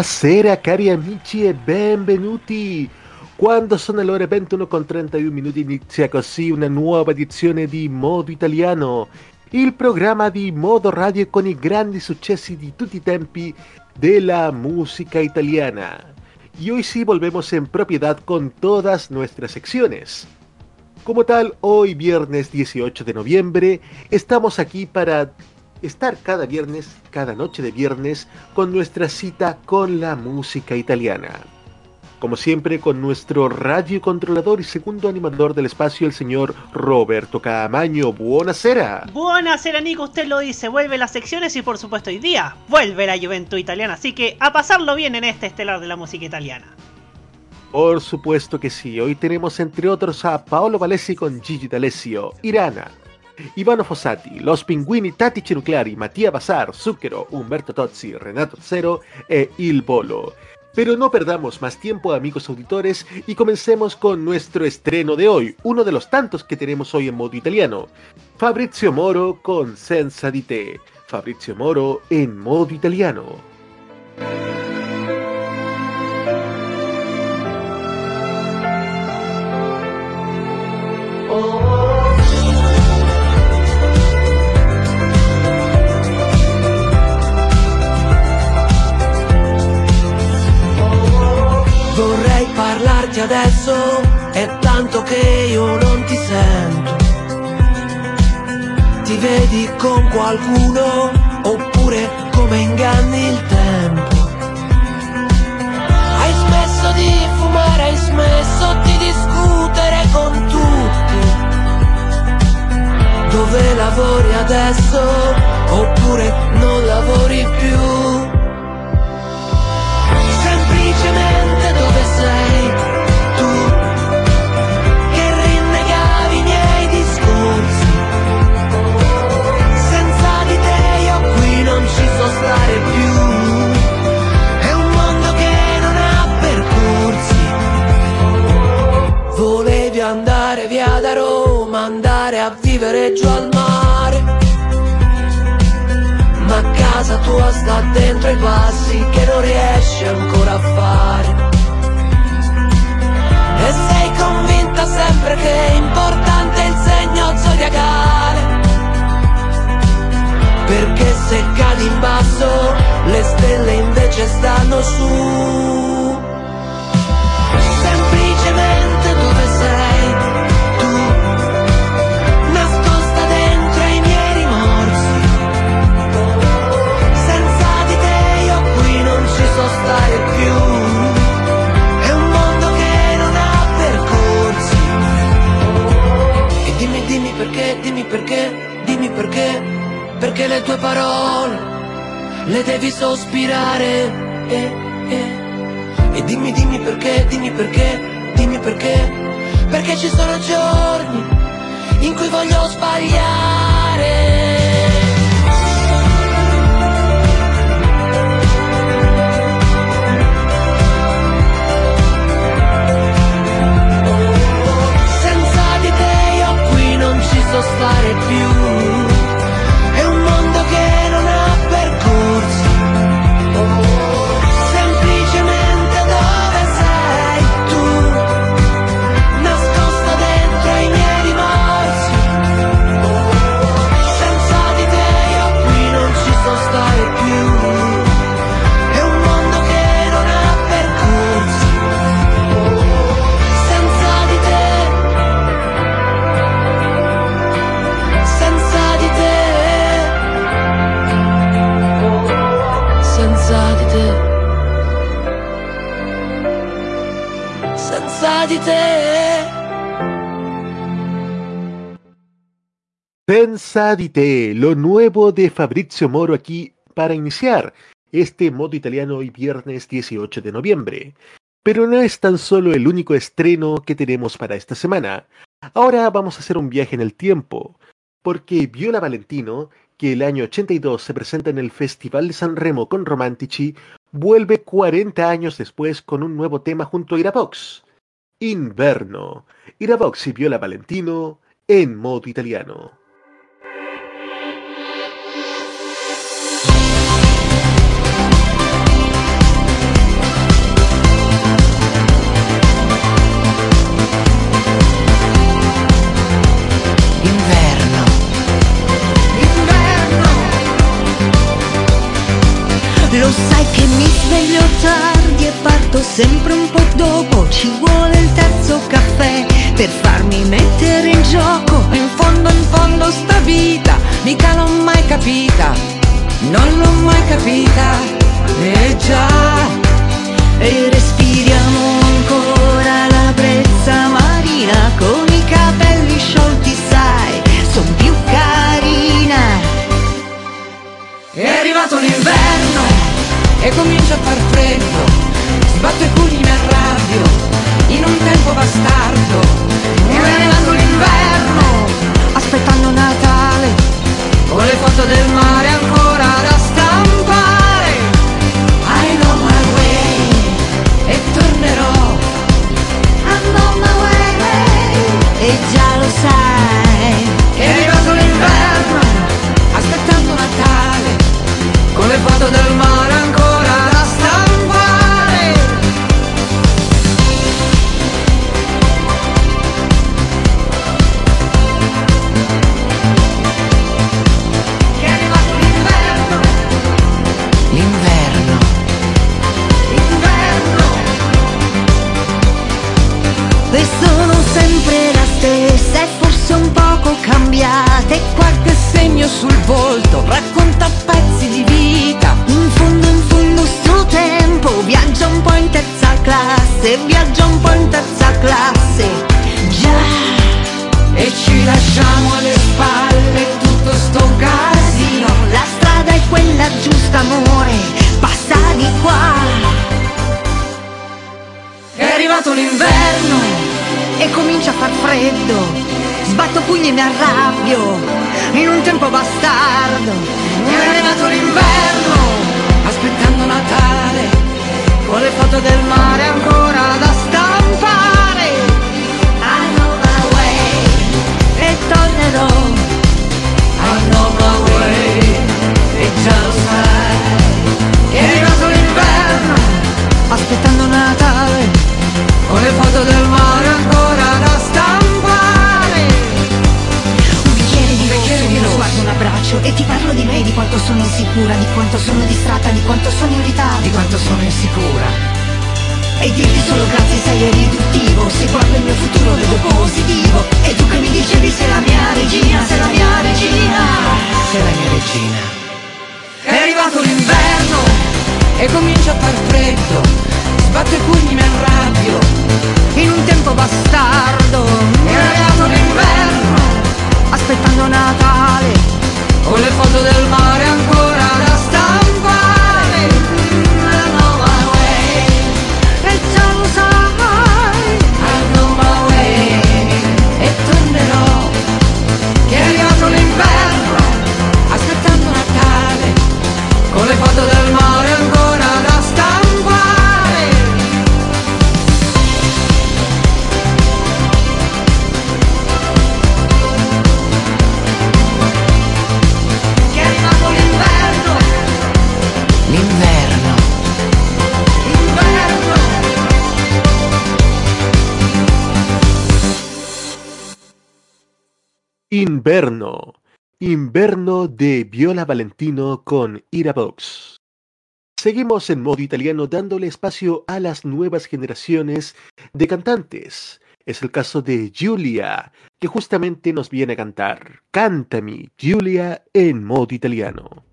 Buonasera cari amici e benvenuti! Quando sono le ore 21 con 31 minuti inizia così una nuova edizione di Modo Italiano, il programma di Modo Radio con i grandi successi di tutti i tempi della música italiana. Y hoy sí volvemos en propiedad con todas nuestras secciones. Como tal, hoy viernes 18 de noviembre, estamos aquí para estar cada viernes, cada noche de viernes, con nuestra cita con la música italiana. Como siempre, con nuestro radio controlador y segundo animador del espacio, el señor Roberto Camaño. Buonasera. Buonasera, Nico. Usted lo dice. Vuelve las secciones y, por supuesto, hoy día vuelve la Juventud Italiana. Así que a pasarlo bien en este estelar de la música italiana. Por supuesto que sí. Hoy tenemos, entre otros, a Paolo Valesi con Gigi D'Alessio, Irana, Ivano Fossati, Los Pinguini Tattici Nucleari, Mattia Bazar, Zucchero, Umberto Tozzi, Renato Zero e Il Bolo. Pero no perdamos más tiempo amigos auditores y comencemos con nuestro estreno de hoy, uno de los tantos que tenemos hoy en modo italiano. Fabrizio Moro con Senza di te. Fabrizio Moro en modo italiano. Parlarti adesso, è tanto che io non ti sento. Ti vedi con qualcuno oppure come inganni il tempo. Hai smesso di fumare, hai smesso di discutere con tutti. Dove lavori adesso oppure non lavori più? Tua sta dentro i passi che non riesci ancora a fare. E sei convinta sempre che è importante il segno zodiacale. Perché se cadi in basso, le stelle invece stanno su. Perché, dimmi perché, dimmi perché, perché le tue parole le devi sospirare. eh, eh. E dimmi, dimmi perché, dimmi perché, dimmi perché, perché ci sono giorni in cui voglio sbagliare. you senza di te. Senza di te, lo nuevo de Fabrizio Moro aquí para iniciar este modo italiano hoy viernes 18 de noviembre. Pero no es tan solo el único estreno que tenemos para esta semana. Ahora vamos a hacer un viaje en el tiempo, porque Viola Valentino, que el año 82 se presenta en el Festival de San Remo con Romantici, vuelve 40 años después con un nuevo tema junto a Irabox. Inverno. Irabox y Viola Valentino en modo italiano. Lo sai che mi sveglio tardi parto sempre un po' dopo Ci vuole il terzo caffè per farmi mettere in gioco. In fondo, in fondo sta vita, mica l'ho mai capita. Non l'ho mai capita, e già E respiriamo ancora la brezza marina Con i capelli sciolti sai, son più carina È arrivato l'inverno e comincia a far freddo Sbatto i pugni mi arrabbio in un tempo bastardo arrivato l'inverno Aspettando Natale Con le foto del mare ancora da stampare. I know my way E tornerò. I know my way E già lo sai. È arrivato l'inverno Aspettando Natale Con le foto del classe Viaggia un po' in terza classe Già. E ci lasciamo alle spalle tutto sto casino. La strada è quella giusta amore Passa di qua. È arrivato l'inverno. E comincia a far freddo. Sbatto pugni e mi arrabbio. In un tempo bastardo. È arrivato l'inverno Aspettando Natale Con le foto del mare ancora da stampare. I know my way. E tornerò. I know my way. E già lo sai. L'inverno Aspettando Natale, Con le foto del mare ancora da stampare abbraccio e ti parlo di me, di quanto sono insicura, di quanto sono distratta, di quanto sono irritata. Di quanto sono insicura. E dirti solo grazie sei riduttivo. Se guardo il mio futuro vedo positivo. E tu che mi dicevi sei la mia regina, sei la mia regina. Sei la mia regina. È arrivato l'inverno E comincia a far freddo. Sbatto i pugni mi arrabbio In un tempo bastardo. È arrivato l'inverno Aspettando Natale Con le foto del mare ancora Inverno. Inverno de Viola Valentino con Irabox. Seguimos en modo italiano dándole espacio a las nuevas generaciones de cantantes. Es el caso de Giulia, que justamente nos viene a cantar Cántame, Giulia, en modo italiano.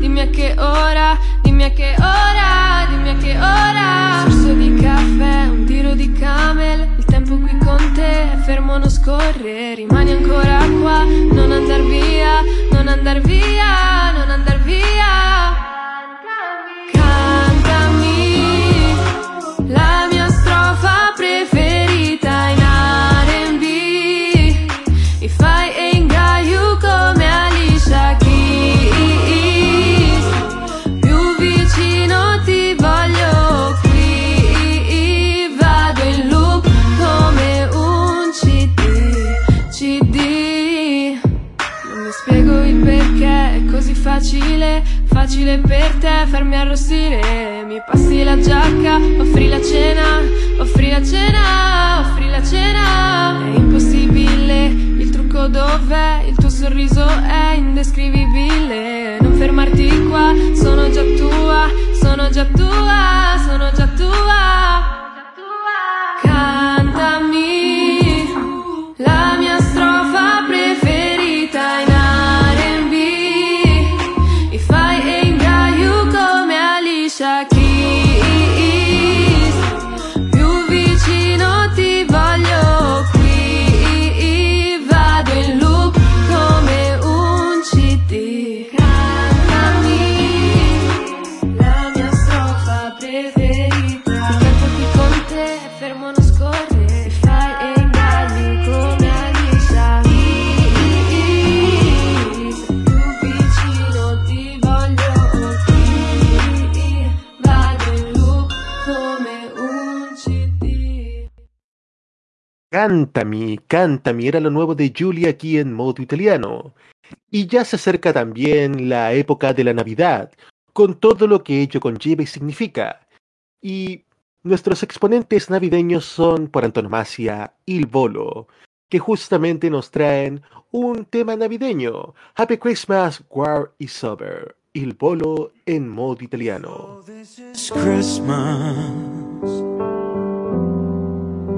Dimmi a che ora, dimmi a che ora, dimmi a che ora. Sorso di caffè, un tiro di camel, il tempo qui con te è fermo, non scorre, rimani ancora qua, non andar via, non andar via, non andar via. Facile, per te farmi arrossire. Mi passi la giacca, offri la cena, offri la cena, offri la cena. È impossibile, il trucco dov'è? Il tuo sorriso è indescrivibile. Non fermarti qua, sono già tua, sono già tua, Cántame, cántame era lo nuevo de Julia aquí en modo italiano. Y ya se acerca también la época de la Navidad, con todo lo que ello conlleva y significa. Y nuestros exponentes navideños son por antonomasia Il Bolo, que justamente nos traen un tema navideño. Happy Christmas, War is Over. Il Bolo en modo italiano.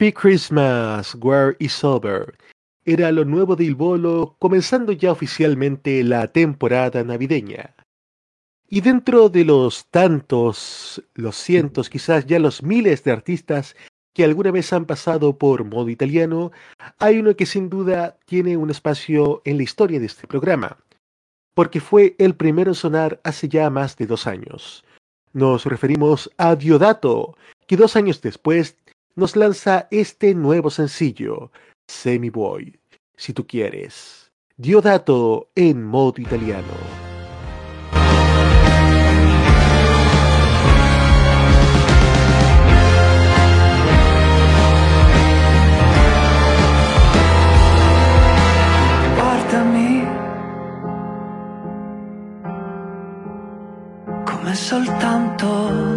Happy Christmas, War is Over. Era lo nuevo de Il Bolo, comenzando ya oficialmente la temporada navideña. Y dentro de los tantos, los cientos, quizás ya los miles de artistas que alguna vez han pasado por modo italiano, hay uno que sin duda tiene un espacio en la historia de este programa, porque fue el primero en sonar hace ya más de dos años. Nos referimos a Diodato, que dos años después nos lanza este nuevo sencillo, Semi Boy, si tú quieres. Diodato en modo italiano. soltanto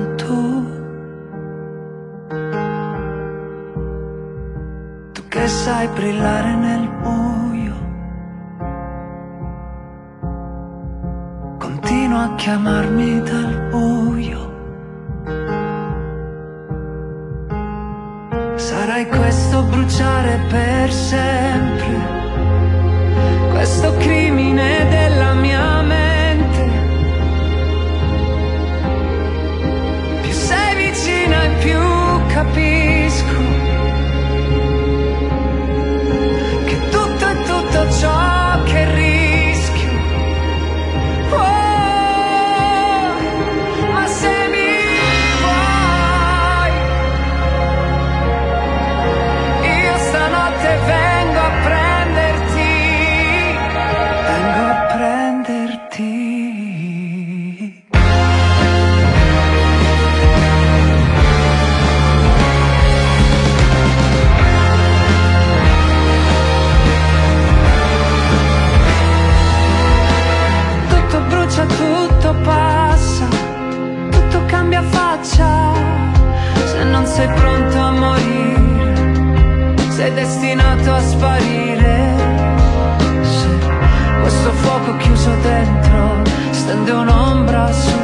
che sai brillare nel buio. Continua a chiamarmi dal buio. Sarai questo bruciare per sempre, questo crimine della mia stende un'ombra su di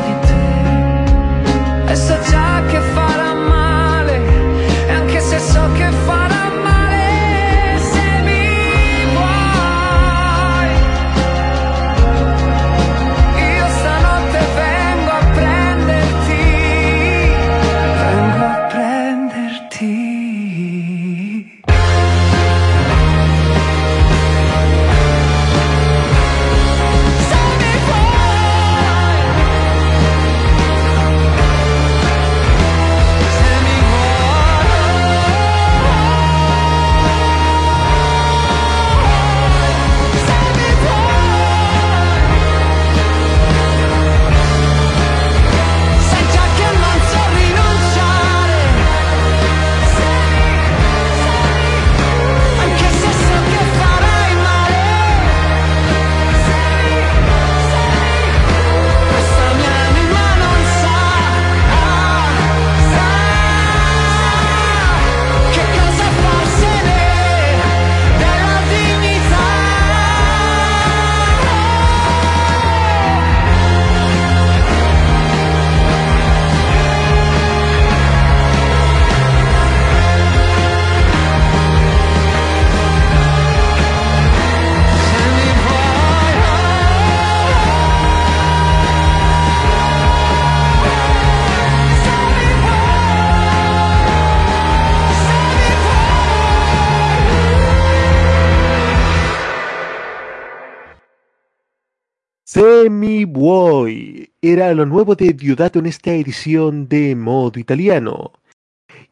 Semi Boy era lo nuevo de Diodato en esta edición de modo italiano.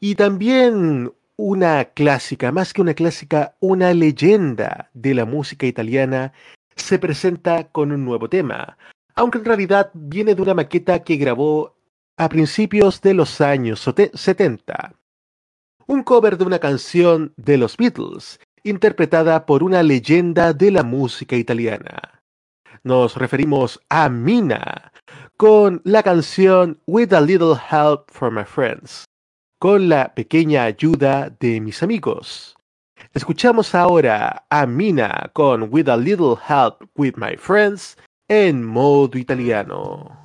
Y también una clásica, más que una clásica, una leyenda de la música italiana se presenta con un nuevo tema, aunque en realidad viene de una maqueta que grabó a principios de los años 70. Un cover de una canción de los Beatles, interpretada por una leyenda de la música italiana. Nos referimos a Mina, con la canción With a Little Help from My Friends, con la pequeña ayuda de mis amigos. Escuchamos ahora a Mina con With a Little Help with My Friends en modo italiano.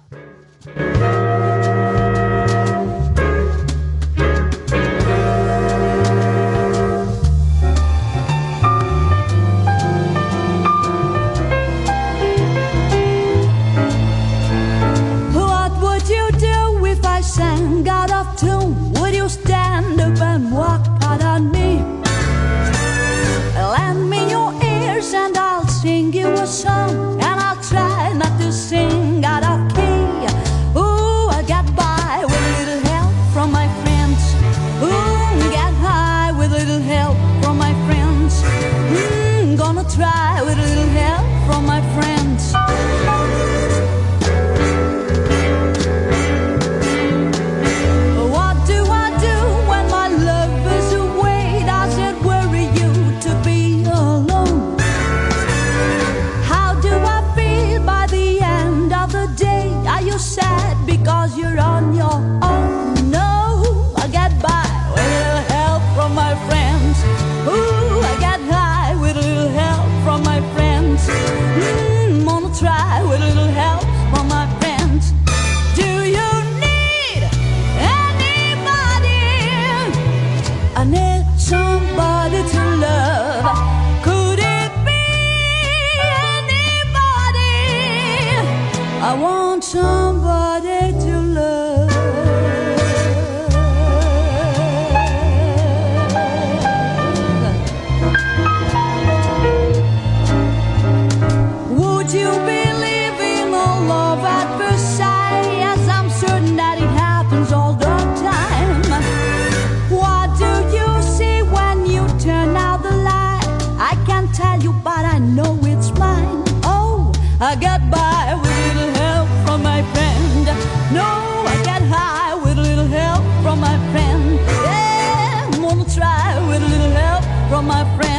Try with a little help from my friends.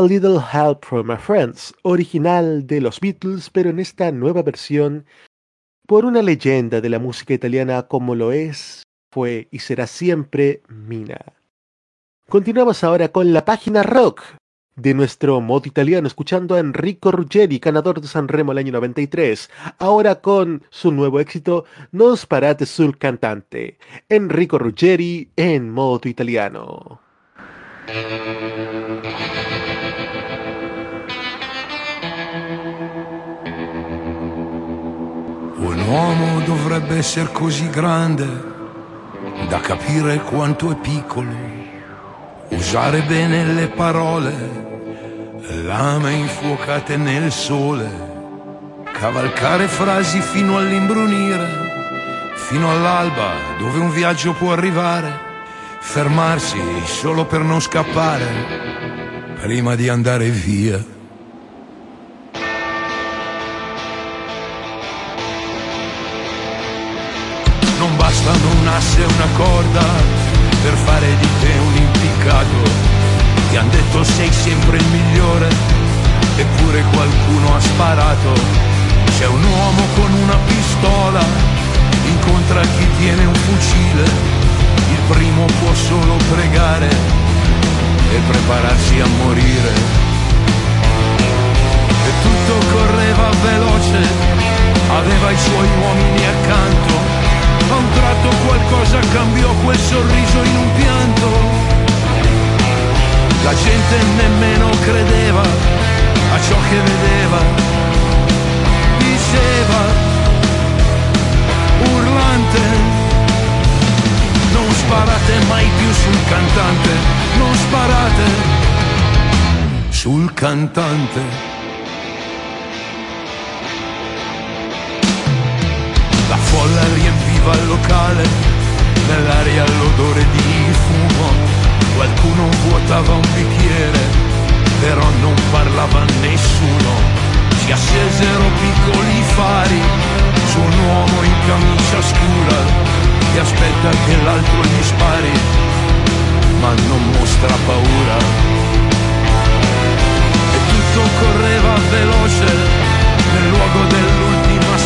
A Little Help from My Friends, original de los Beatles, pero en esta nueva versión por una leyenda de la música italiana como lo es, fue y será siempre Mina. Continuamos ahora con la página rock de nuestro modo italiano, escuchando a Enrico Ruggeri, ganador de Sanremo el año 93, ahora con su nuevo éxito Non sparate sul cantante. Enrico Ruggeri en modo italiano. Un uomo dovrebbe essere così grande da capire quanto è piccolo, usare bene le parole, lame infuocate nel sole, cavalcare frasi fino all'imbrunire, fino all'alba dove un viaggio può arrivare, fermarsi solo per non scappare, prima di andare via. Bastano un asse e una corda per fare di te un impiccato. Ti han detto sei sempre il migliore, eppure qualcuno ha sparato. C'è un uomo con una pistola, incontra chi tiene un fucile. Il primo può solo pregare e prepararsi a morire. E tutto correva veloce, aveva i suoi uomini accanto. A un tratto qualcosa cambiò quel sorriso in un pianto. La gente nemmeno credeva a ciò che vedeva, diceva, urlante, non sparate mai più sul cantante, non sparate sul cantante. Riempiva il locale, nell'aria l'odore di fumo, qualcuno vuotava un bicchiere, però non parlava nessuno. Si accesero piccoli fari su un uomo in camicia scura che aspetta che l'altro gli spari, ma non mostra paura. E tutto correva veloce nel luogo dell'ultima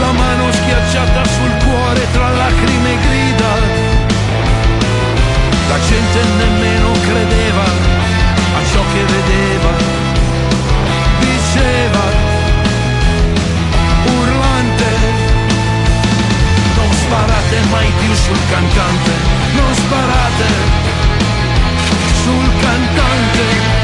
la mano schiacciata sul cuore tra lacrime e grida. La gente nemmeno credeva a ciò che vedeva, diceva, urlante, non sparate mai più sul cantante, non sparate sul cantante.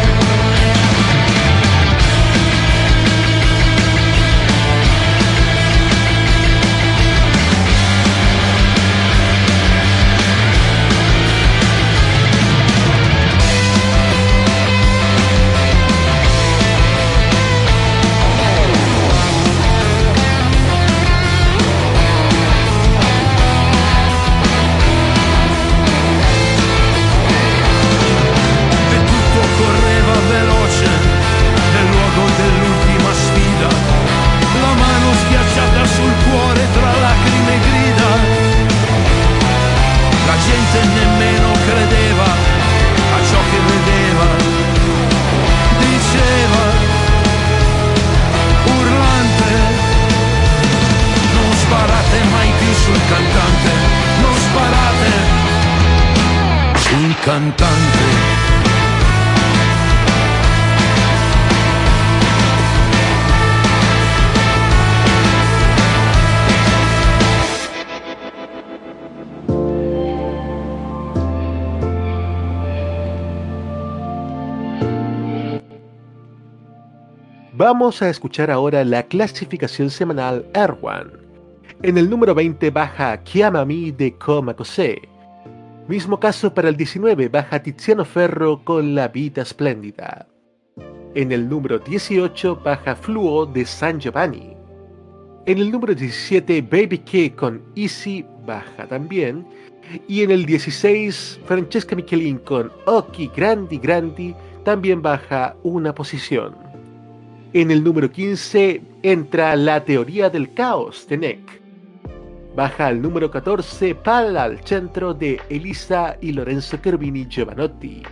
Vamos a escuchar ahora la clasificación semanal Erwan. En el número 20 baja Chiamami de Coma Cosé. Mismo caso para el 19 baja Tiziano Ferro con La Vida Espléndida. En el número 18 baja Fluo de San Giovanni. En el número 17 Baby K con Easy baja también. Y en el 16 Francesca Michelin con Occhi Grandi Grandi también baja una posición. En el número 15 entra La teoría del caos de Neck. Baja al número 14 Pal al centro de Elisa y Lorenzo Kervini Giovanotti.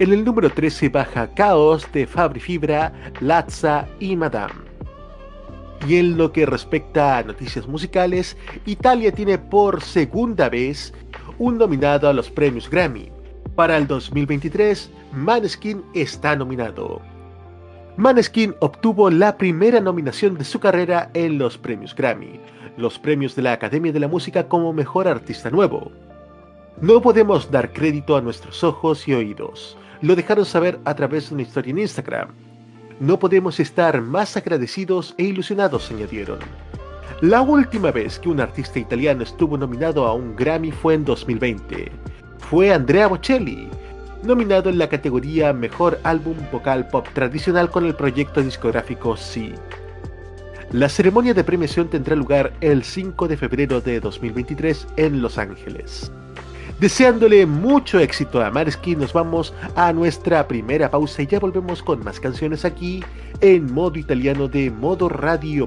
En el número 13 baja Caos de Fabri Fibra, Lazza y Madame. Y en lo que respecta a noticias musicales, Italia tiene por segunda vez un nominado a los premios Grammy. Para el 2023, Maneskin está nominado. Maneskin obtuvo la primera nominación de su carrera en los premios Grammy, los premios de la Academia de la Música como Mejor Artista Nuevo. No podemos dar crédito a nuestros ojos y oídos, lo dejaron saber a través de una historia en Instagram. No podemos estar más agradecidos e ilusionados, añadieron. La última vez que un artista italiano estuvo nominado a un Grammy fue en 2020. Fue Andrea Bocelli, nominado en la categoría Mejor Álbum Vocal Pop Tradicional con el proyecto discográfico Sí. La ceremonia de premiación tendrá lugar el 5 de febrero de 2023 en Los Ángeles. Deseándole mucho éxito a Marsky, nos vamos a nuestra primera pausa y ya volvemos con más canciones aquí en modo italiano de modoradio.cl.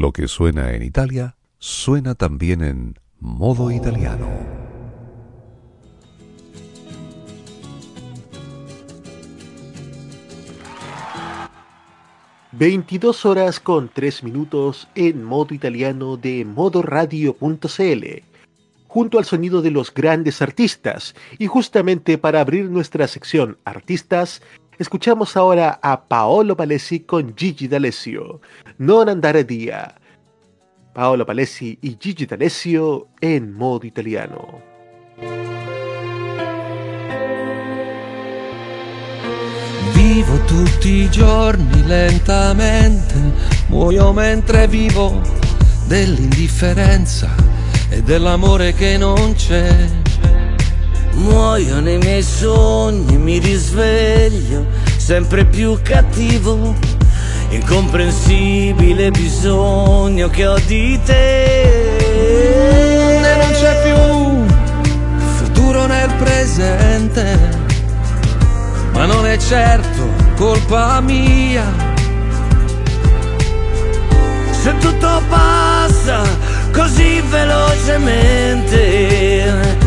Lo que suena en Italia, suena también en modo italiano. ...22 horas con 3 minutos en modo italiano de modoradio.cl... ...junto al sonido de los grandes artistas... ...y justamente para abrir nuestra sección Artistas... Escuchamos ahora a Paolo Palesi con Gigi D'Alessio, Non andare dia. Paolo Palesi y Gigi D'Alessio en modo italiano. Vivo tutti i giorni lentamente, muoio mentre vivo dell'indifferenza e dell'amore che non c'è Muoio nei miei sogni, mi risveglio sempre più cattivo, incomprensibile bisogno che ho di te. E non c'è più futuro nel presente, ma non è certo colpa mia. Se tutto passa così velocemente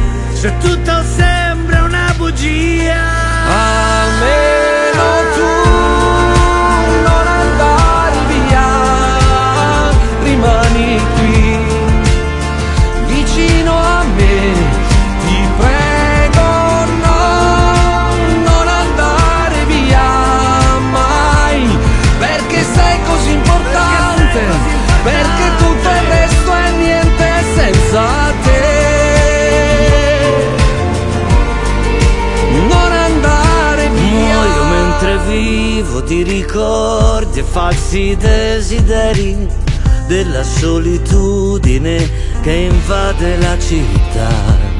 se tutto sembra una bugia. Almeno tu ricordi e falsi desideri della solitudine che invade la città.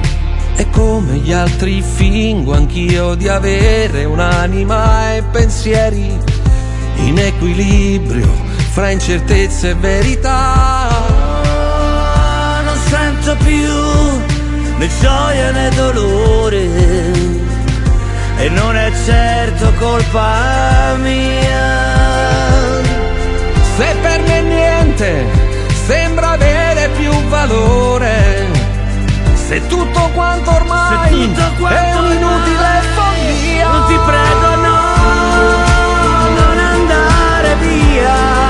E come gli altri fingo anch'io di avere un'anima e pensieri in equilibrio fra incertezza e verità. non sento più né gioia né dolore e non è certo colpa mia. Se per me niente sembra avere più valore, se tutto quanto ormai tutto quanto è un'inutile follia, non ti prego no, non andare via.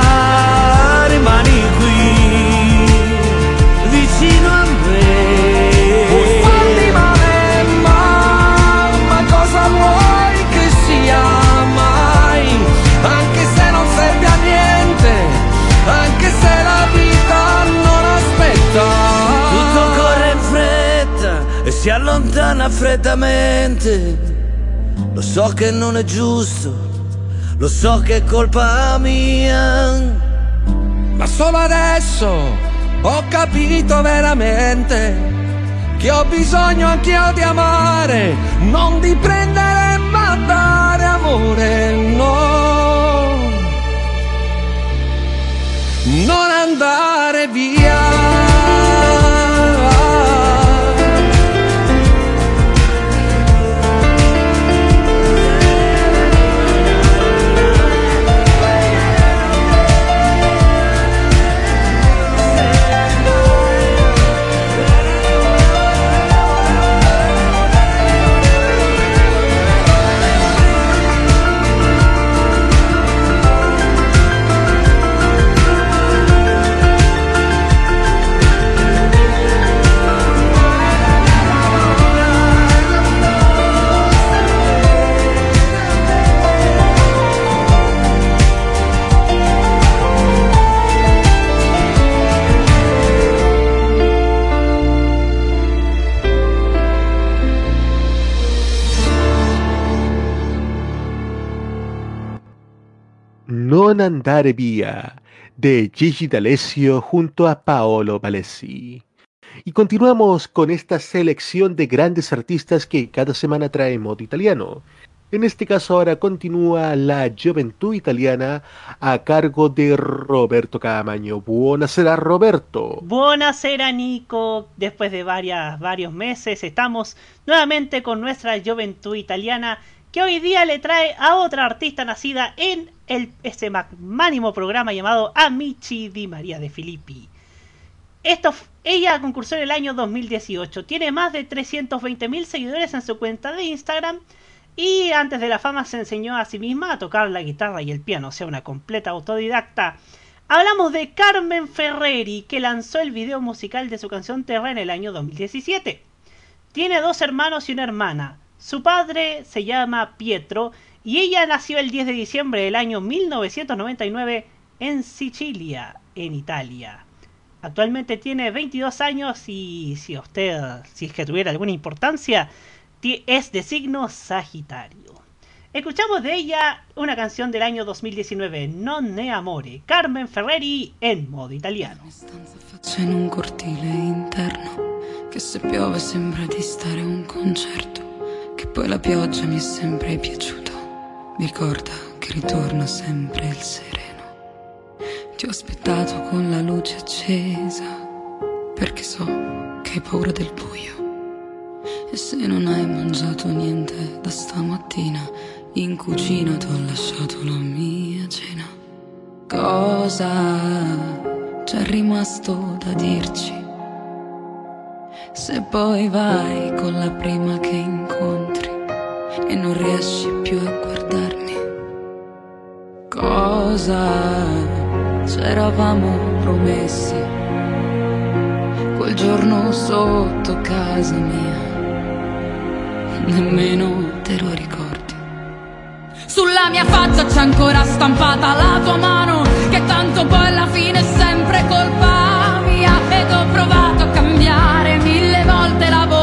Si allontana freddamente. Lo so che non è giusto, lo so che è colpa mia. Ma solo adesso ho capito veramente che ho bisogno anch'io di amare, non di prendere ma dare amore, no. Non andare via. Andare via de Gigi D'Alessio junto a Paolo Palesi. Y continuamos con esta selección de grandes artistas que cada semana trae modo italiano. En este caso ahora continúa la Juventud Italiana a cargo de Roberto Camaño. Buonasera Roberto. Buonasera Nico. Después de varias, varios meses estamos nuevamente con nuestra Juventud Italiana que hoy día le trae a otra artista nacida en el, ese magnánimo programa llamado Amici di María de Filippi. Esto, ella concursó en el año 2018, tiene más de 320.000 seguidores en su cuenta de Instagram y antes de la fama se enseñó a sí misma a tocar la guitarra y el piano, o sea, una completa autodidacta. Hablamos de Carmen Ferreri, que lanzó el video musical de su canción Terra en el año 2017. Tiene dos hermanos y una hermana. Su padre se llama Pietro y ella nació el 10 de diciembre del año 1999 en Sicilia, en Italia. Actualmente tiene 22 años y si usted, si es que tuviera alguna importancia, es de signo Sagitario. Escuchamos de ella una canción del año 2019, Non ne amore, Carmen Ferreri en modo italiano. un cortile interno se piove sembra un che poi la pioggia mi è sempre piaciuta. Mi ricorda che ritorna sempre il sereno. Ti ho aspettato con la luce accesa, perché so che hai paura del buio. E se non hai mangiato niente da stamattina, in cucina ti ho lasciato la mia cena. Cosa c'è rimasto da dirci? Se poi vai con la prima che incontri e non riesci più a guardarmi, cosa c'eravamo promessi quel giorno sotto casa mia? nemmeno te lo ricordi. Sulla mia faccia c'è ancora stampata la tua mano, che tanto poi alla fine è sempre colpa mia. Ed ho provato cambiare mille volte lavoro, ma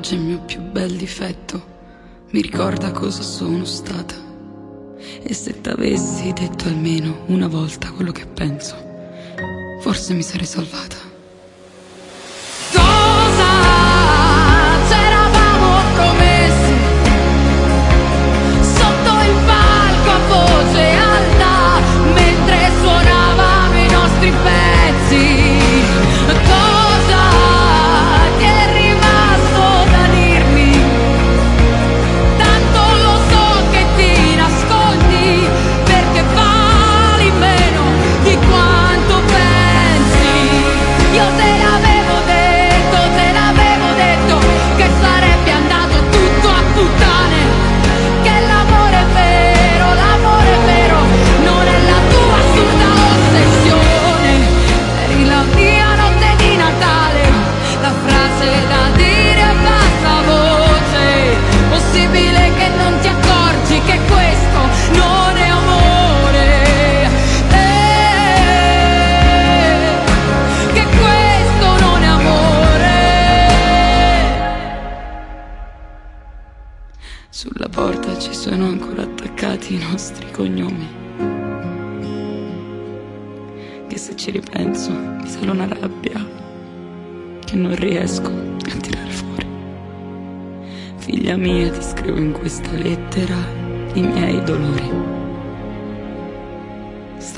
oggi il mio più bel difetto. Mi ricorda cosa sono stata. E se t'avessi detto almeno una volta quello che penso, forse mi sarei salvata.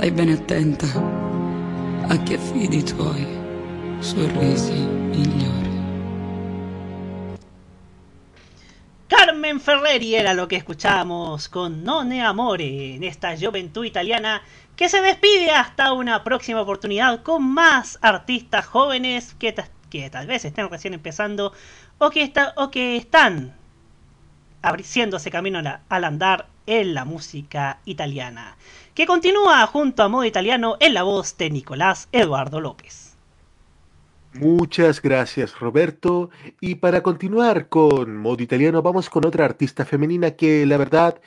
Stai bene attenta a chi affidi i tuoi sorrisi migliori. Carmen Ferreri era lo que escuchábamos con None Amore en esta juventud italiana que se despide hasta una próxima oportunidad con más artistas jóvenes que, que tal vez estén recién empezando o que, está, o que están abriéndose camino al andar en la música italiana, que continúa junto a modo italiano en la voz de Nicolás Eduardo López. Muchas gracias Roberto. Y para continuar con modo italiano vamos con otra artista femenina que la verdad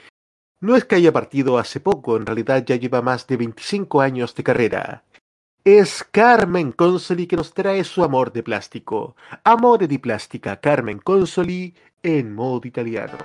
no es que haya partido hace poco, en realidad ya lleva más de 25 años de carrera. Es Carmen Consoli que nos trae su amor de plástico. Amore di plástica, Carmen Consoli en modo italiano.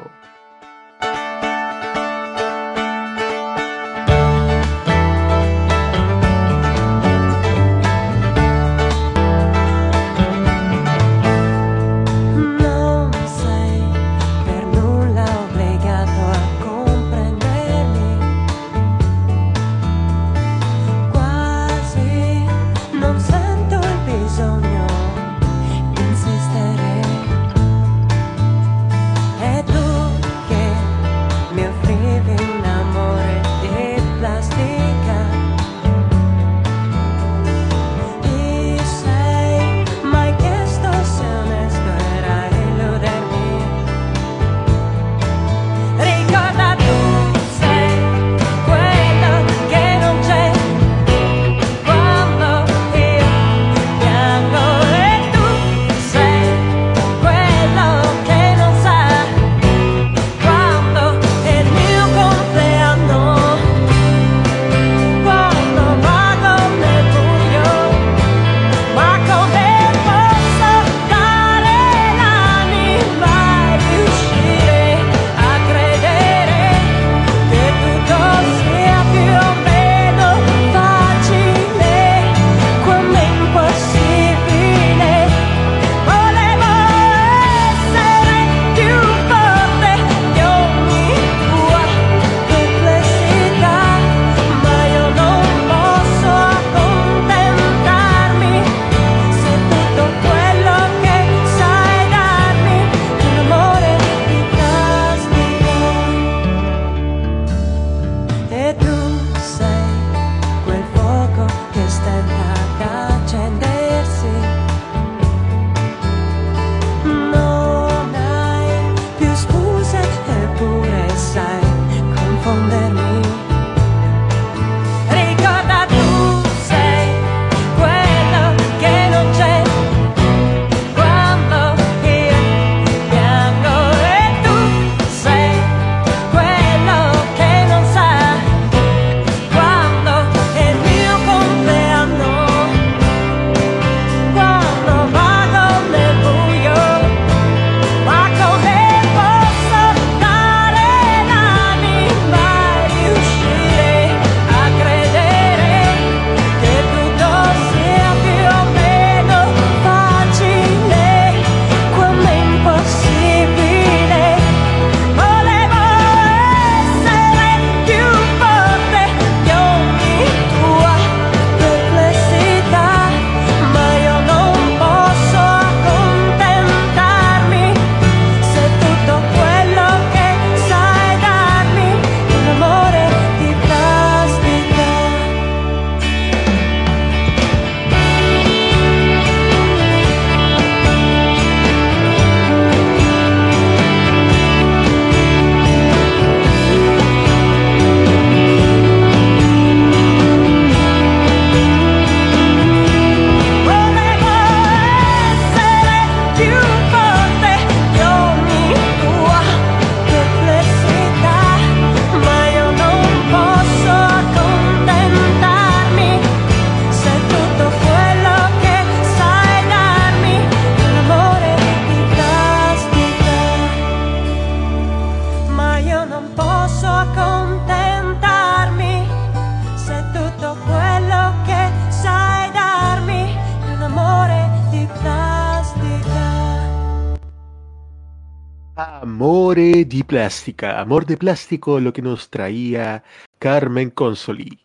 Plástica, amor de plástico, lo que nos traía Carmen Consoli.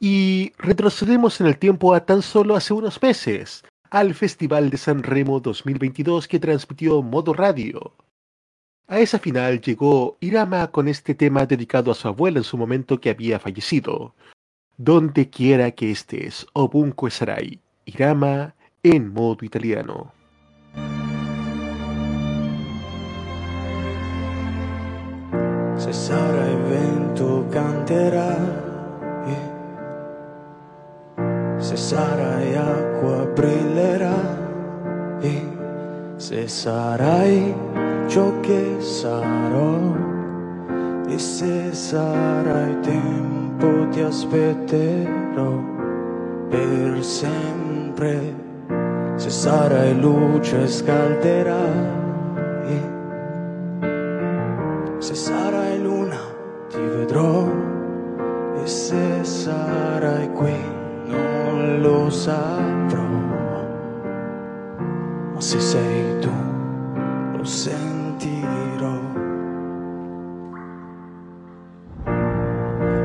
Y retrocedemos en el tiempo a tan solo hace unos meses, al Festival de San Remo 2022 que transmitió Modo Radio. A esa final llegó Irama con este tema dedicado a su abuela en su momento que había fallecido. Donde quiera que estés, Obunco Sarai, Irama en modo italiano. Se sarai vento canterai, se sarai acqua brillerai, se sarai ciò che sarò e se sarai tempo ti aspetterò per sempre, se sarai luce scalderai. Se sarai luna ti vedrò e se sarai qui non lo saprò. Ma se sei tu lo sentirò.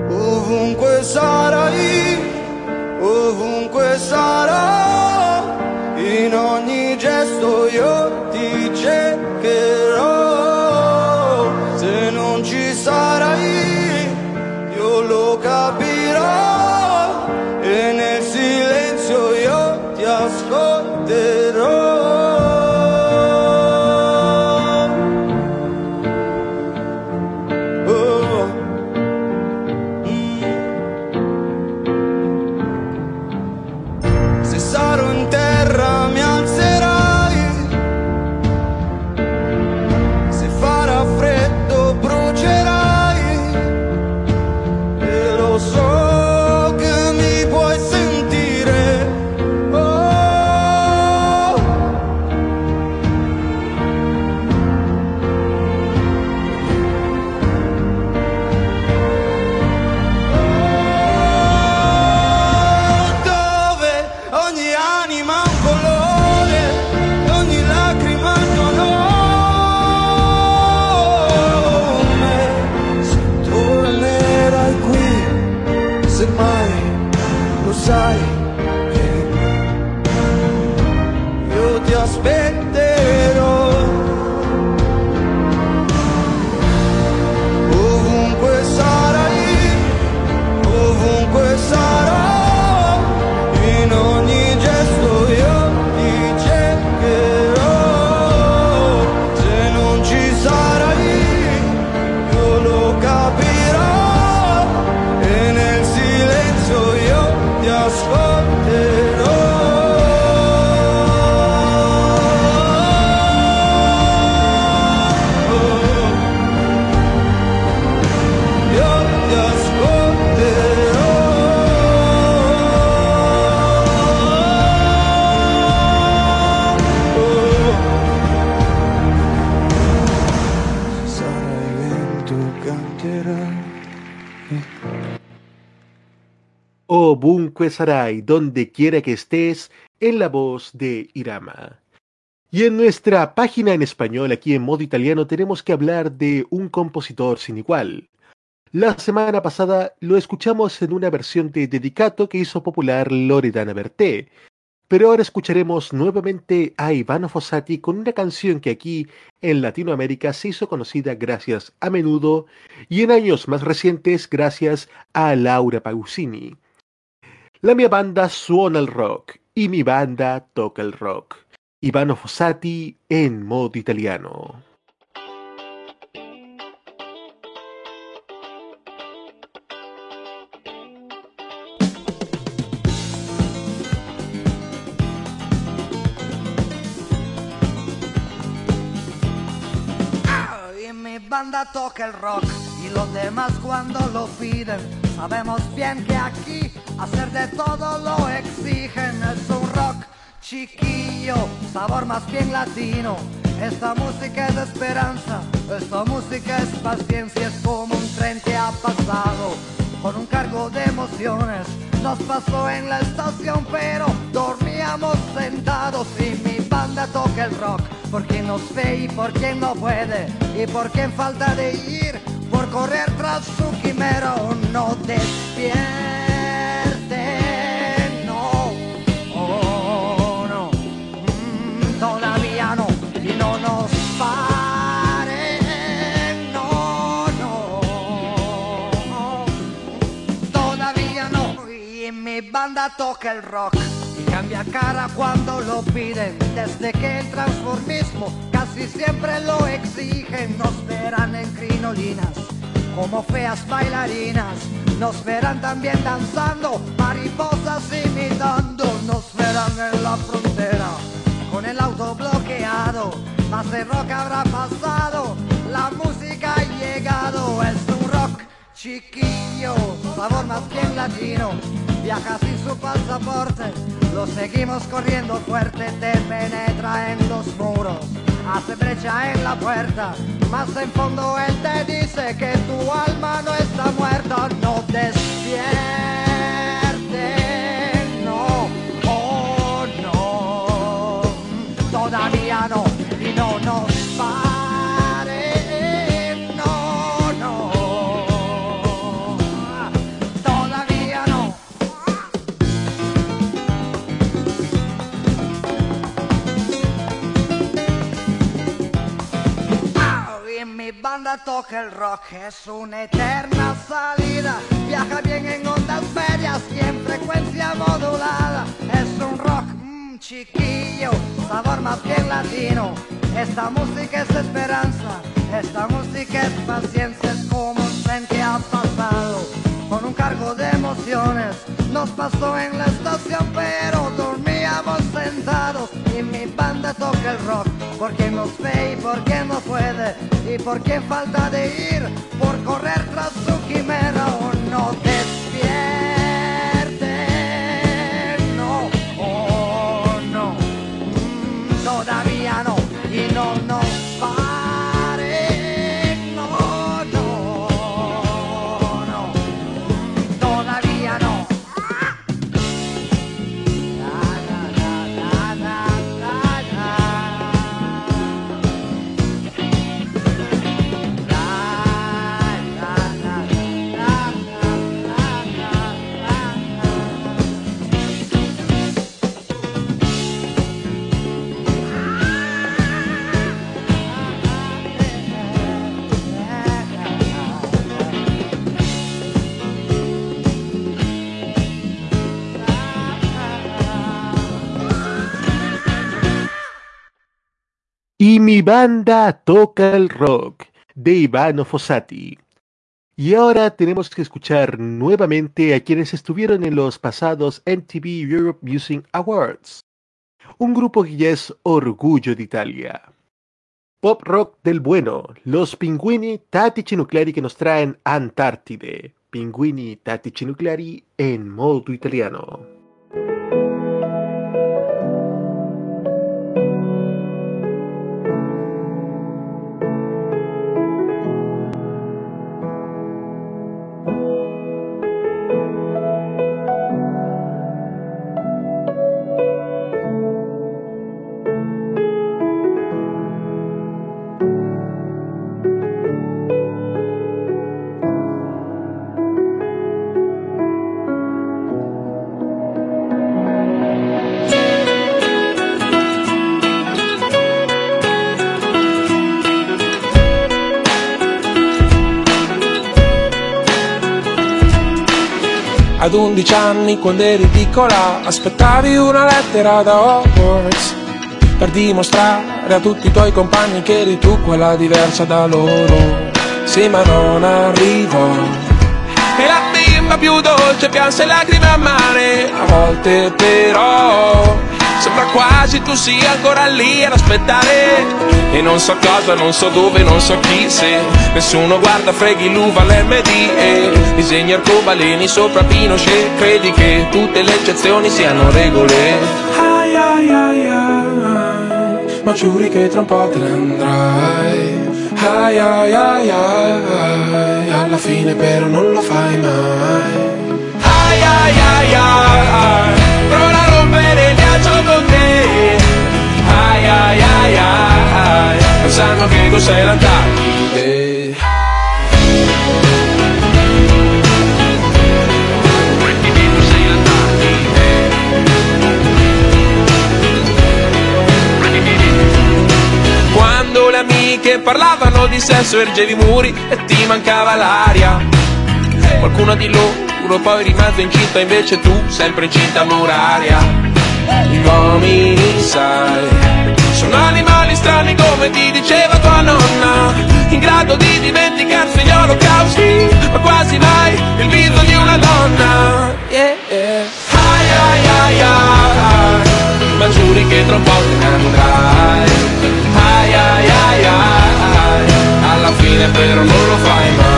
Ovunque sarai, ovunque sarò, Sarai, donde quiera que estés, en la voz de Irama. Y en nuestra página en español, aquí en modo italiano, tenemos que hablar de un compositor sin igual. La semana pasada lo escuchamos en una versión de Dedicato que hizo popular Loredana Berté, pero ahora escucharemos nuevamente a Ivano Fossati con una canción que aquí en Latinoamérica se hizo conocida gracias a menudo y en años más recientes gracias a Laura Pausini. La mia banda suona el rock y mi banda toca el rock. Ivano Fossati en modo italiano. Y mi banda toca el rock y los demás cuando lo piden. Sabemos bien que aquí hacer de todo lo exigen. Es un rock chiquillo, sabor más bien latino. Esta música es esperanza, esta música es paciencia, es como un tren que ha pasado con un cargo de emociones. Nos pasó en la estación, pero dormíamos sentados y mi banda toca el rock. Por quien nos ve y por quien no puede, y por quien falta de ir, por correr tras su quimera o no despierta. Banda toca el rock y cambia cara cuando lo piden. Desde que el transformismo casi siempre lo exigen, nos verán en crinolinas como feas bailarinas. Nos verán también danzando, mariposas imitando. Nos verán en la frontera con el auto bloqueado. Más de rock habrá pasado, la música ha llegado. Es un rock chiquillo, sabor más bien latino. Viaja sin su pasaporte, lo seguimos corriendo fuerte, te penetra en los muros, hace brecha en la puerta, más en fondo él te dice que tu alma no está muerta, no despierte, banda toca el rock, es una eterna salida. Viaja bien en ondas medias y en frecuencia modulada. Es un rock mm, chiquillo, sabor más bien latino. Esta música es esperanza, esta música es paciencia, es como un tren que ha pasado con un cargo de emociones. Nos pasó en la estación, pero dormíamos sentados. Y mi banda toca el rock, porque nos ve y porque no puede. Y porque falta de ir por correr tras su quimera o no despierte. Banda toca el rock de Ivano Fossati. Y ahora tenemos que escuchar nuevamente a quienes estuvieron en los pasados MTV Europe Music Awards. Un grupo que ya es orgullo de Italia. Pop rock del bueno, los Pinguini Tattici Nucleari que nos traen Antártide. Pinguini Tattici Nucleari en modo italiano. Ad 11 anni quando eri piccola aspettavi una lettera da Hogwarts per dimostrare a tutti i tuoi compagni che eri tu quella diversa da loro. Sì ma non arrivò. E la bimba più dolce pianse lacrime a mare, a volte però sembra quasi tu sia ancora lì ad aspettare. E non so cosa, non so dove, non so chi se Nessuno guarda, freghi l'uva all'MD E disegni arcobaleni sopra Pinochet. Credi che tutte le eccezioni siano regole? Ai ai ai ai Ma giuri che tra un po' te ne andrai. Ai ai ai ai Alla fine però non lo fai mai. Ai ai ai ai Prova a rompere il Ai ai ai. Non sanno che cos'è l'Antartide Quando le amiche parlavano di sesso ergevi i muri e ti mancava l'aria. Qualcuno di loro poi rimase incinta Invece tu sempre incinta muraria Gli uomini sai. Sono animali strani come ti diceva tua nonna In grado di dimenticarsi gli olocausti Ma quasi mai il viso di una donna. Yeah, yeah. Ai ai ai ai Ma giuri che tra un po' te ne andrai. Ai ai ai ai Alla fine però non lo fai mai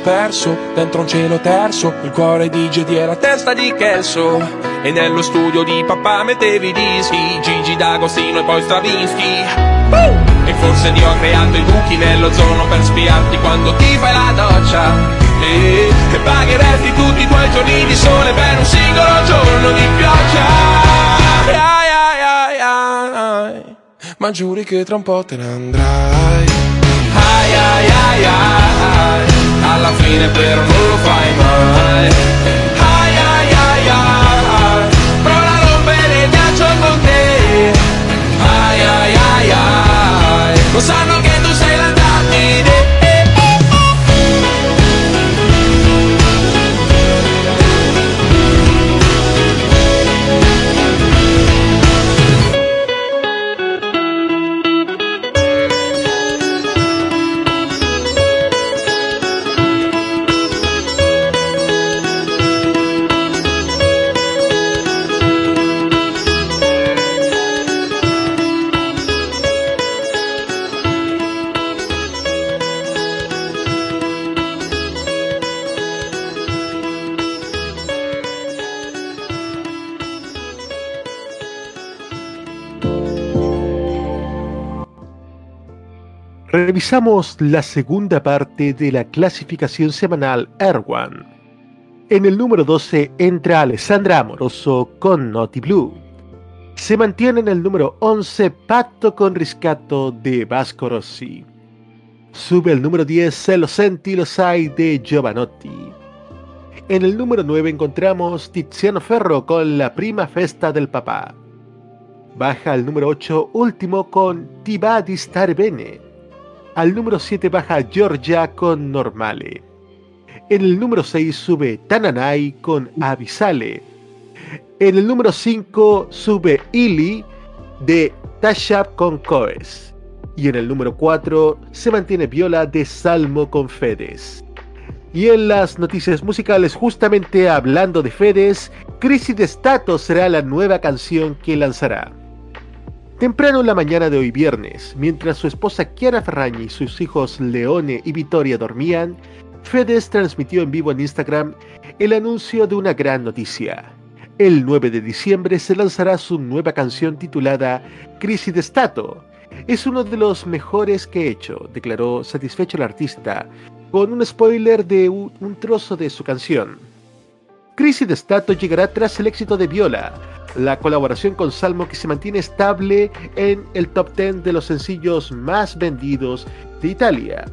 perso, dentro un cielo terzo Il cuore di Gedi e la testa di Kelso. E nello studio di papà mettevi i dischi Gigi D'Agostino e poi Stravinsky. Uh! E forse Dio ha creato i buchi nell'ozono per spiarti quando ti fai la doccia. E, e pagheresti tutti i tuoi giorni di sole per un singolo giorno di pioggia. Ai, ai, ai. Ma giuri che tra un po' te ne andrai. Ai ai ai ai Alla fine però non lo fai mai. Ai ai ai ai. Prova a rompere il ghiaccio con te. Ai ai ai ai. Lo sanno che Revisamos la segunda parte de la clasificación semanal Erwan. En el número 12 entra Alessandra Amoroso con Naughty Blue. Se mantiene en el número 11 Pacto con Riscato de Vasco Rossi. Sube el número 10 Se lo senti lo de Giovanotti. En el número 9 encontramos Tiziano Ferro con La prima festa del papá. Baja al número 8 Último con Ti va di stare bene. Al número 7 baja Georgia con Normale. En el número 6 sube Tananai con Avisale. En el número 5 sube Ili de Tashab con Coes. Y en el número 4 se mantiene Viola de Salmo con Fedes. Y en las noticias musicales, justamente hablando de Fedes, Crisis de Status será la nueva canción que lanzará. Temprano en la mañana de hoy viernes, mientras su esposa Chiara Ferragni y sus hijos Leone y Vittoria dormían, Fedes transmitió en vivo en Instagram el anuncio de una gran noticia. El 9 de diciembre se lanzará su nueva canción titulada Crisis de Stato. Es uno de los mejores que he hecho, declaró satisfecho el artista, con un spoiler de un trozo de su canción. Crisis de Stato llegará tras el éxito de Viola, la colaboración con Salmo que se mantiene estable en el top 10 de los sencillos más vendidos de Italia,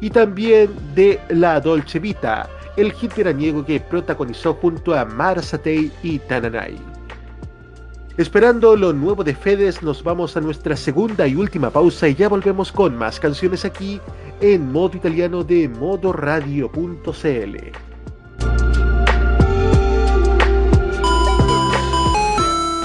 y también de La Dolce Vita, el hit veraniego que protagonizó junto a Marsatei y Tananai. Esperando lo nuevo de Fedes, nos vamos a nuestra segunda y última pausa y ya volvemos con más canciones aquí en modo italiano de modoradio.cl.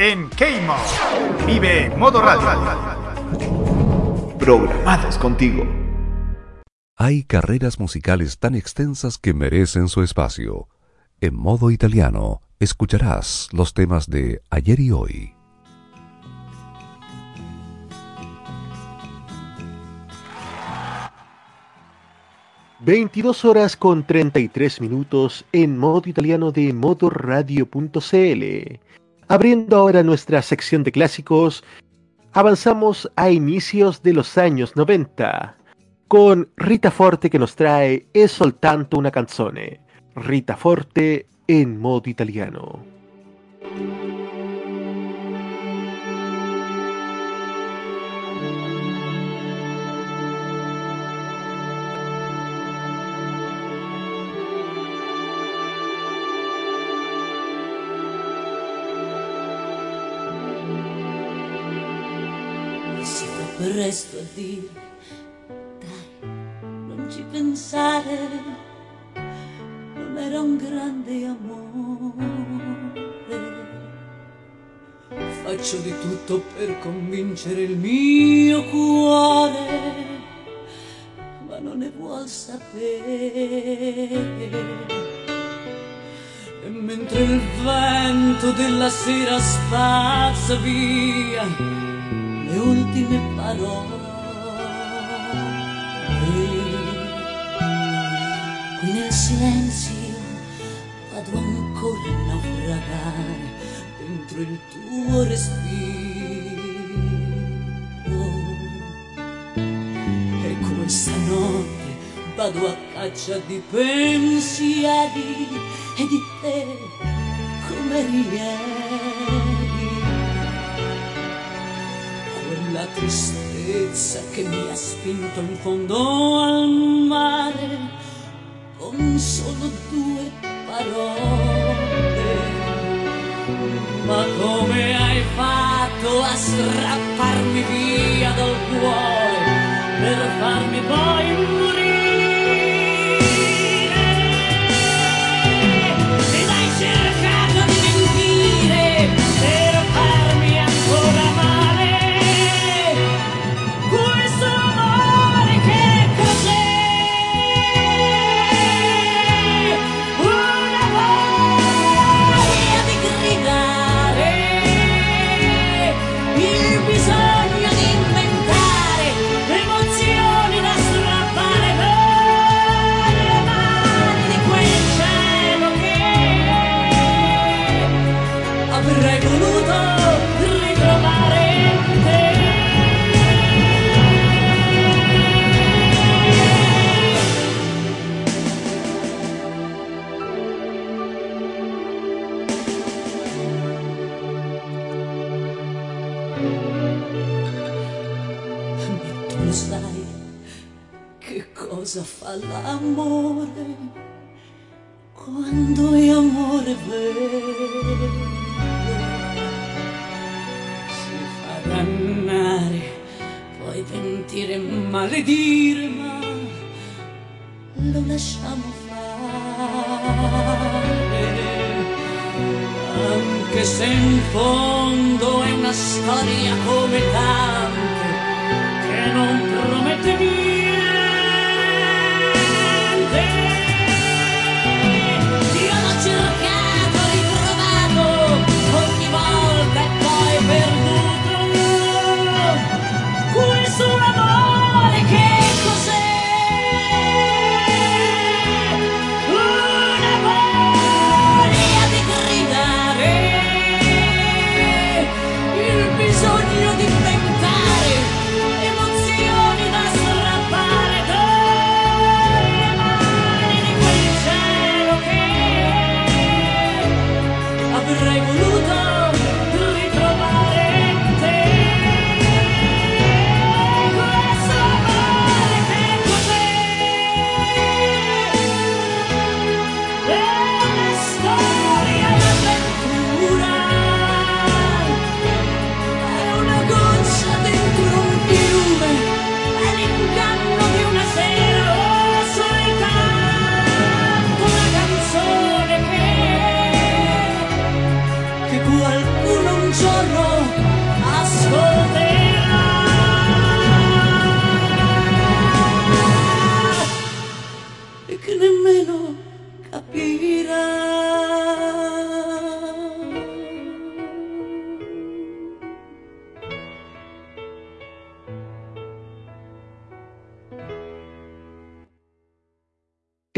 en Keimo. Vive Modo Radio. Programados contigo. Hay carreras musicales tan extensas que merecen su espacio. En modo italiano, escucharás los temas de ayer y hoy. ...22 horas con 33 minutos en modo italiano de modoradio.cl. Abriendo ahora nuestra sección de clásicos, avanzamos a inicios de los años 90 con Rita Forte que nos trae Es soltanto una canzone. Rita Forte en modo italiano. Presto a dire, dai, non ci pensare, non era un grande amore. Faccio di tutto per convincere il mio cuore, ma non ne vuol sapere. E mentre il vento della sera spazza via le ultime parole, qui nel silenzio vado ancora a naufragare dentro il tuo respiro. E questa notte vado a caccia di pensieri e di te come ieri. Quella tristezza che mi ha spinto in fondo al mare con solo due parole. Ma come hai fatto a strapparmi via dal cuore per farmi poi morire? L'amore quando è amore vero si fa dannare poi pentire maledire ma lo lasciamo fare anche se in fondo è una storia come tante che non promette niente.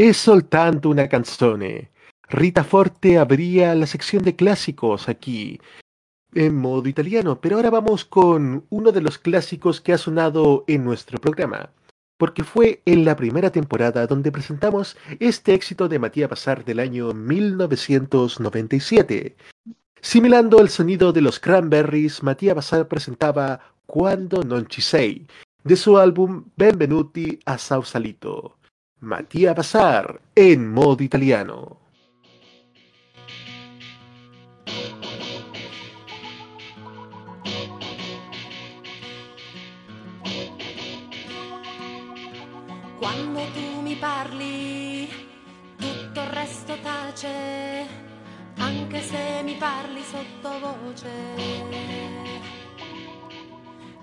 È soltanto una canzone. Rita Forte abría la sección de clásicos aquí en modo italiano, pero ahora vamos con uno de los clásicos que ha sonado en nuestro programa, porque fue en la primera temporada donde presentamos este éxito de Matías Bazar del año 1997. Similando el sonido de los Cranberries, Matías Bazar presentaba Quando non ci sei, de su álbum Benvenuti a Sausalito. Matías Bazar en modo italiano. Quando tu mi parli, tutto il resto tace, anche se mi parli sottovoce.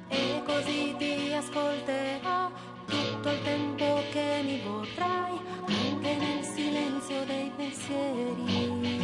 E così ti ascolterò tutto il tempo che mi vorrai, anche nel silenzio dei pensieri.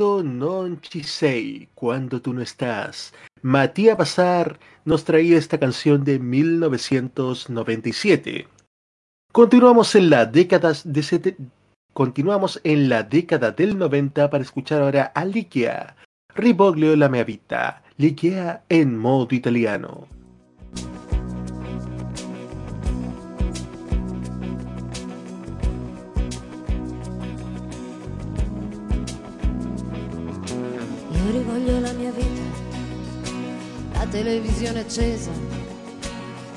Cuando non ci sei, cuando tú no estás. Matías Bazar nos traía esta canción de 1997. Continuamos en la década de sete- Continuamos en la década del 90 para escuchar ahora a Ligia, Riboglio la mia vita, Ligia en modo italiano. Io rivoglio la mia vita, la televisione accesa,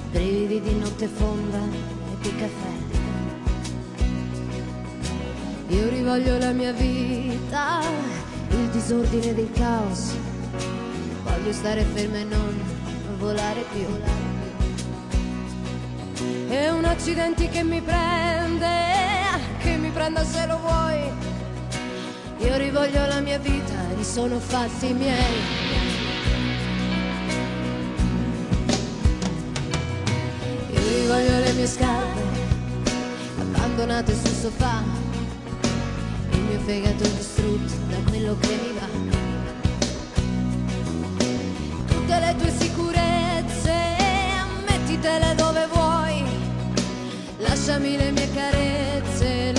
brividi di notte fonda e di caffè. Io rivoglio la mia vita, il disordine ed il caos. Voglio stare ferma e non volare più. È un accidente che mi prende, che mi prenda se lo vuoi. Io rivoglio la mia vita, li sono fatti miei. Io rivoglio le mie scarpe, abbandonate sul sofà. Il mio fegato distrutto da quello che mi va. Tutte le tue sicurezze, mettitele dove vuoi. Lasciami le mie carezze,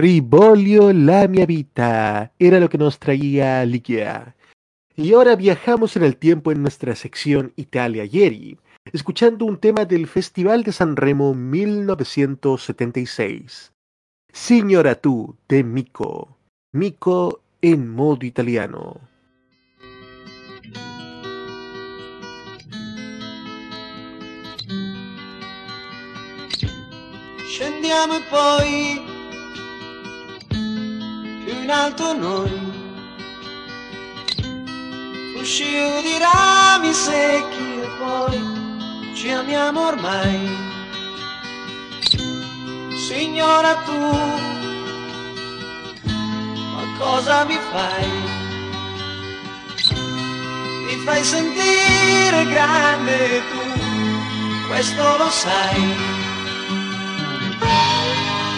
Ribolio la mia vita era lo que nos traía Ligia. Y ahora viajamos en el tiempo en nuestra sección Italia Ieri, escuchando un tema del Festival de San Remo 1976. Signora tú de Mico. Mico en modo italiano. In alto noi. Uscio di rami secchi e poi ci amiamo ormai. Signora tu ma cosa mi fai? Mi fai sentire grande tu questo lo sai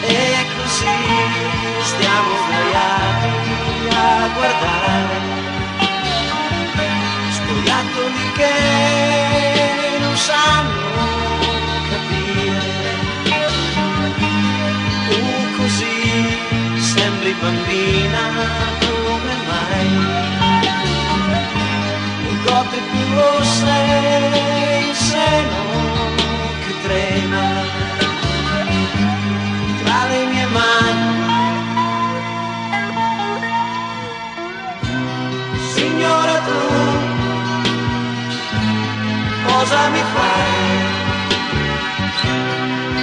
e così stiamo sdraiati a guardare scoiattoli che non sanno capire. Tu così sembri bambina come mai? Le gote più rosse cosa mi fai?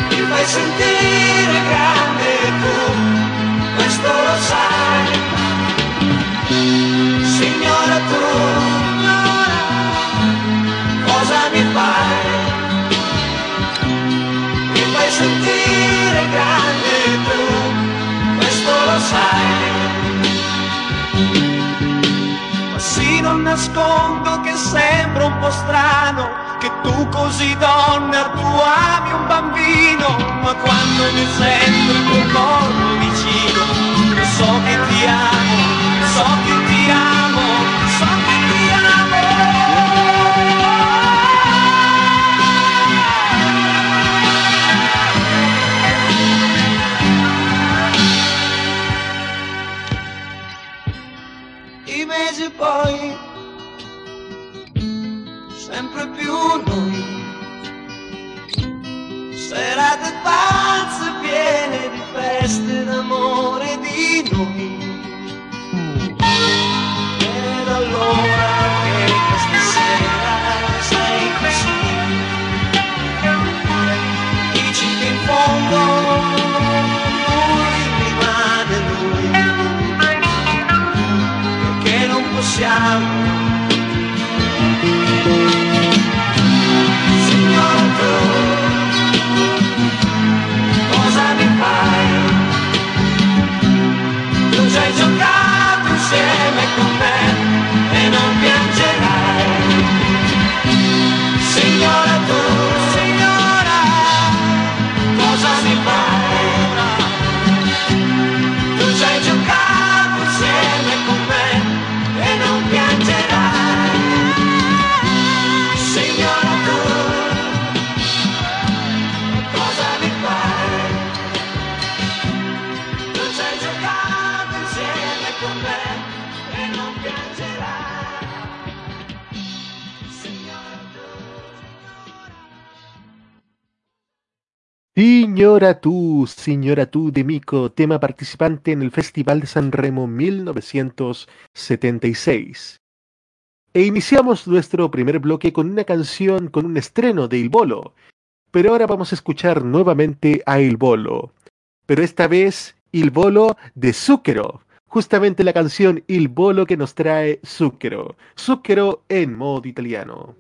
Mi fai sentire grande tu, questo lo sai. Signora tu, cosa mi fai? Mi fai sentire grande tu, questo lo sai. Ma sì, non nascondo che sembro un po' strano tu così donna tu ami un bambino, ma quando mi sento il tuo corpo vicino, so che ti amo, so che ti amo, so che ti amo. I mesi poi piene di feste d'amore Signora tú, Signora tú de Mico, tema participante en el Festival de San Remo 1976. E iniciamos nuestro primer bloque con una canción con un estreno de Il Bolo. Pero ahora vamos a escuchar nuevamente a Il Bolo. Pero esta vez Il Bolo de Zucchero. Justamente la canción Il Bolo que nos trae Zucchero. Zucchero en modo italiano.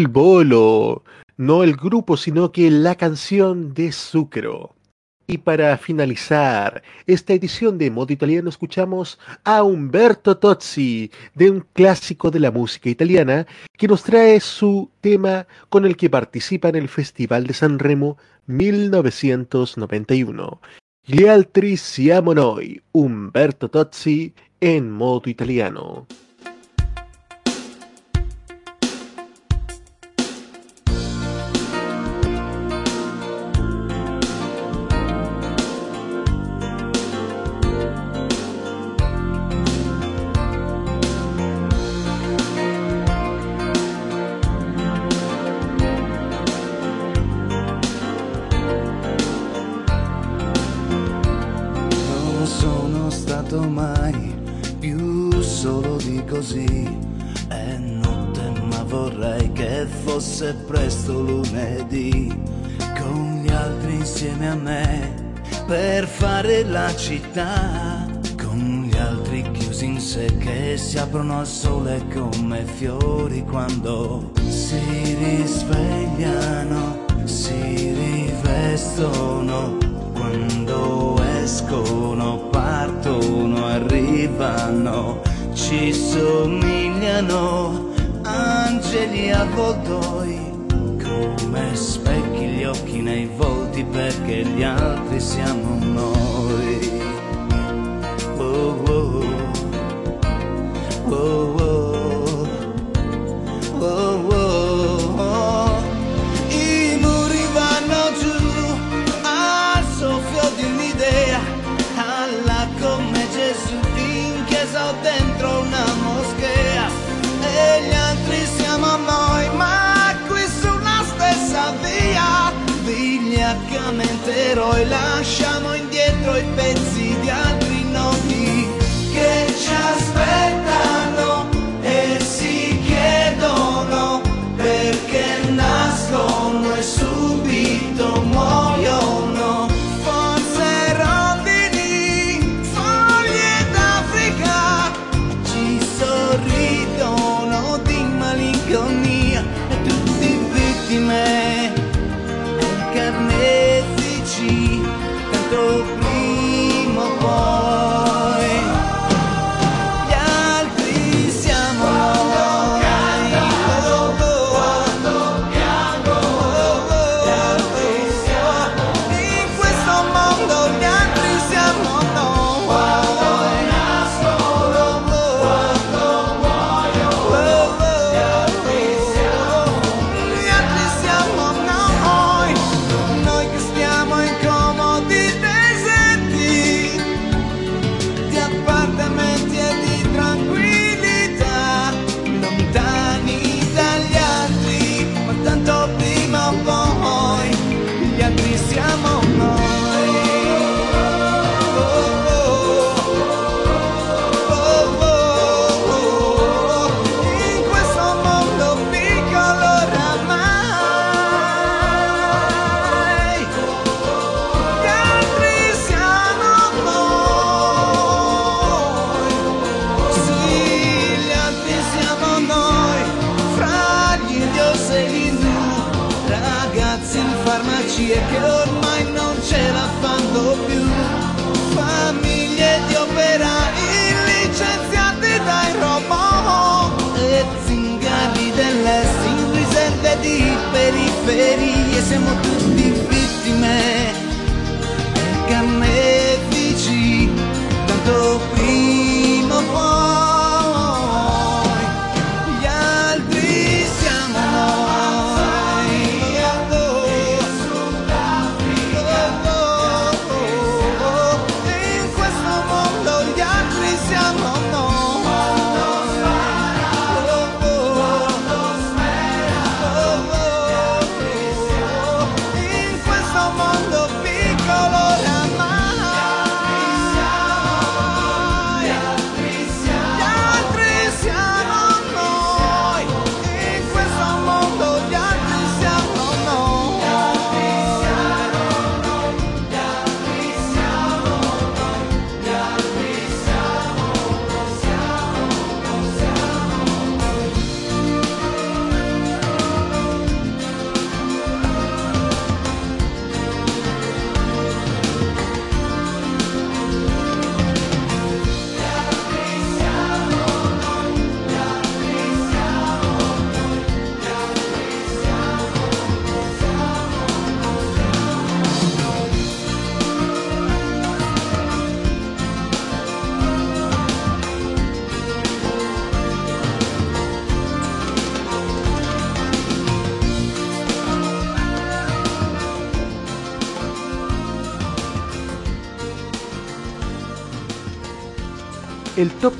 El bolo, no el grupo, sino que la canción de Sucro. Y para finalizar esta edición de Modo Italiano escuchamos a Umberto Tozzi, de un clásico de la música italiana, que nos trae su tema con el que participa en el Festival de San Remo 1991. Gli altri siamo noi, Umberto Tozzi en Modo Italiano. città con gli altri chiusi in sé che si aprono al sole come fiori quando si risvegliano, si rivestono, quando escono, partono, arrivano, ci somigliano angeli a avvoltoi come specchi gli occhi nei volti perché gli altri siamo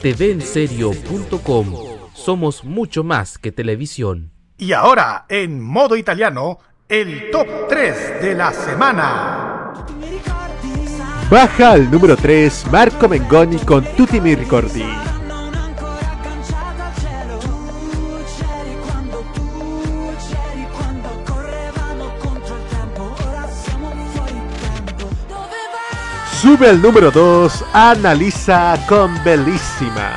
TVenserio.com Somos mucho más que televisión. Y ahora, en modo italiano, el top 3 de la semana. Baja al número 3 Marco Mengoni con Tutti mi ricordi. Sube al número 2 Analiza con Bellissima.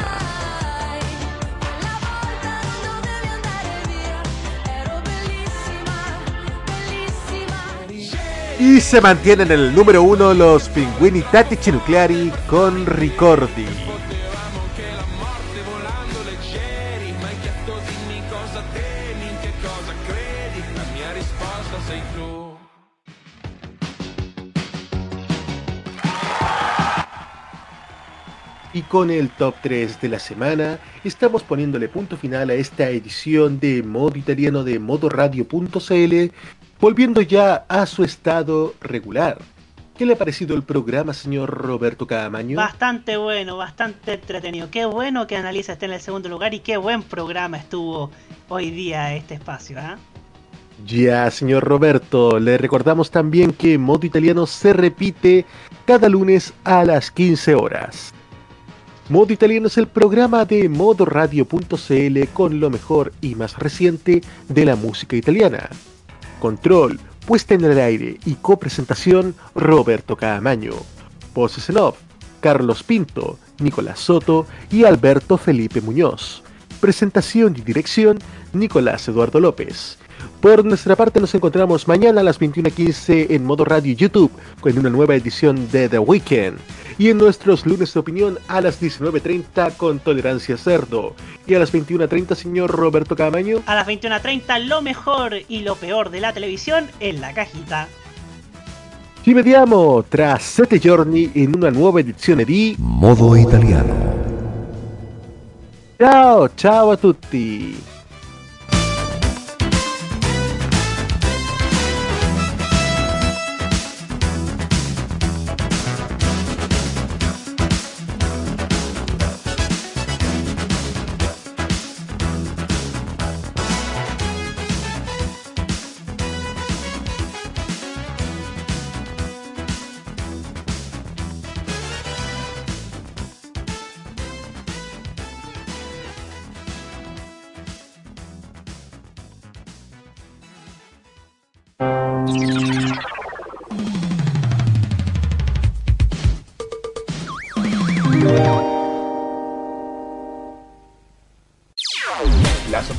Y se mantienen en el número 1 los Pinguini Tattici Nucleari con Ricordi. Con el top 3 de la semana, estamos poniéndole punto final a esta edición de modo italiano de modoradio.cl, volviendo ya a su estado regular. ¿Qué le ha parecido el programa, señor Roberto Camaño? Bastante bueno, bastante entretenido. Qué bueno que Analiza esté en el segundo lugar y qué buen programa estuvo hoy día este espacio. ¿ah? Ya, señor Roberto, le recordamos también que Modo Italiano se repite cada lunes a las 15 horas. Modo Italiano es el programa de modoradio.cl con lo mejor y más reciente de la música italiana. Control, puesta en el aire y copresentación Roberto Caamaño. Voces en off, Carlos Pinto, Nicolás Soto y Alberto Felipe Muñoz. Presentación y dirección, Nicolás Eduardo López. Por nuestra parte nos encontramos mañana a las 21.15 en modo radio YouTube con una nueva edición de The Weekend y en nuestros lunes de opinión a las 19.30 con Tolerancia Cerdo y a las 21.30 señor Roberto Camaño. A las 21.30 lo mejor y lo peor de la televisión en la cajita. Ci vediamo tra sette giorni in una nuova edizione di Modo Italiano. Ciao, ciao a tutti!